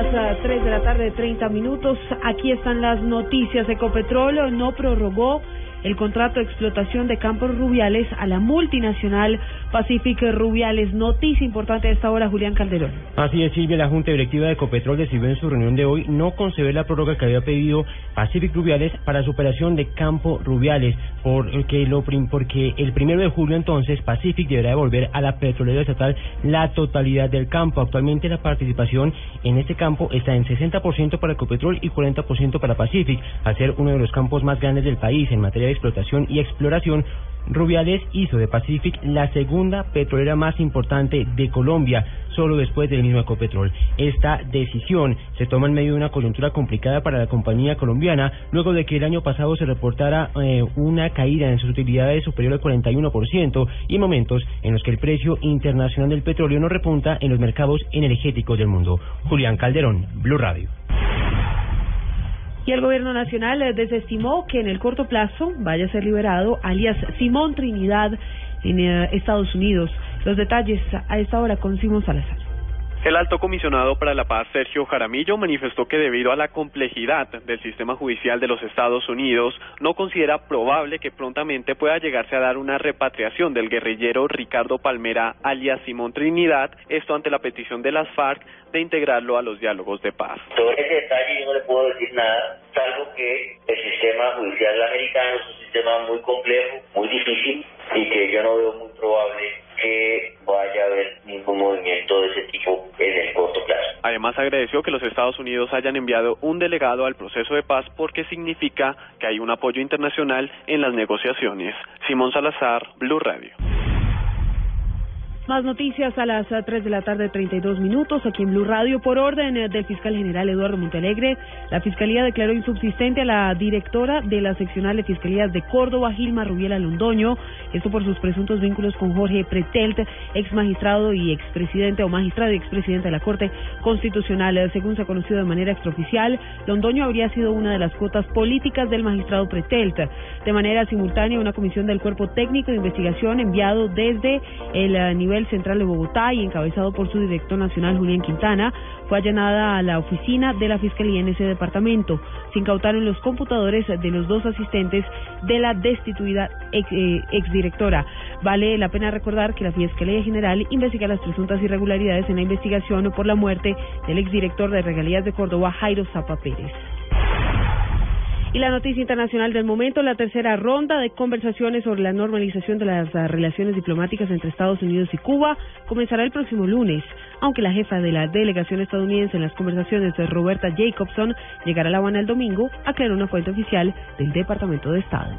Las 3 de la tarde, 30 minutos. Aquí están las noticias. Ecopetrol no prorrogó el contrato de explotación de campos rubiales a la multinacional Pacific Rubiales. Noticia importante a esta hora, Julián Calderón. Así es, Silvia, la Junta Directiva de Ecopetrol decidió en su reunión de hoy no conceder la prórroga que había pedido Pacific Rubiales para su operación de campo Rubiales, porque, lo, porque el primero de julio entonces Pacific deberá devolver a la petrolera estatal la totalidad del campo. Actualmente la participación en este campo está en 60% para Ecopetrol y 40% para Pacific, al ser uno de los campos más grandes del país en materia de explotación y exploración, Rubiales hizo de Pacific la segunda petrolera más importante de Colombia, solo después del mismo Ecopetrol. Esta decisión se toma en medio de una coyuntura complicada para la compañía colombiana, luego de que el año pasado se reportara eh, una caída en sus utilidades superior al 41% y momentos en los que el precio internacional del petróleo no repunta en los mercados energéticos del mundo. Julián Calderón, Blue Radio. Y el gobierno nacional eh, desestimó que en el corto plazo vaya a ser liberado alias Simón Trinidad en eh, Estados Unidos. Los detalles a esta hora con Simón Salazar. El alto comisionado para la paz, Sergio Jaramillo, manifestó que debido a la complejidad del sistema judicial de los Estados Unidos, no considera probable que prontamente pueda llegarse a dar una repatriación del guerrillero Ricardo Palmera, alias Simón Trinidad, esto ante la petición de las FARC de integrarlo a los diálogos de paz. Sobre ese detalle yo no le puedo nada, salvo que el sistema judicial americano es un sistema muy complejo, muy difícil y que yo no veo muy probable que vaya a haber ningún movimiento de ese tipo en el corto plazo. Además agradeció que los Estados Unidos hayan enviado un delegado al proceso de paz porque significa que hay un apoyo internacional en las negociaciones. Simón Salazar, Blue Radio. Más noticias a las 3 de la tarde, 32 minutos, aquí en Blue Radio. Por orden eh, del fiscal general Eduardo Montalegre, la Fiscalía declaró insubsistente a la directora de la seccional de Fiscalías de Córdoba, Gilma Rubiela Londoño, esto por sus presuntos vínculos con Jorge Pretelt, ex magistrado y expresidente o magistrado y expresidente de la Corte Constitucional. Según se ha conocido de manera extraoficial, Londoño habría sido una de las cuotas políticas del magistrado Pretelt. De manera simultánea, una comisión del Cuerpo Técnico de Investigación enviado desde el eh, nivel central de Bogotá y encabezado por su director nacional Julián Quintana, fue allanada a la oficina de la Fiscalía en ese departamento. Se incautaron los computadores de los dos asistentes de la destituida ex, eh, exdirectora. Vale la pena recordar que la Fiscalía General investiga las presuntas irregularidades en la investigación por la muerte del exdirector de Regalías de Córdoba, Jairo Zapa Pérez. Y la noticia internacional del momento, la tercera ronda de conversaciones sobre la normalización de las relaciones diplomáticas entre Estados Unidos y Cuba comenzará el próximo lunes, aunque la jefa de la delegación estadounidense en las conversaciones, Roberta Jacobson, llegará a La Habana el domingo, aclaró una fuente oficial del Departamento de Estado.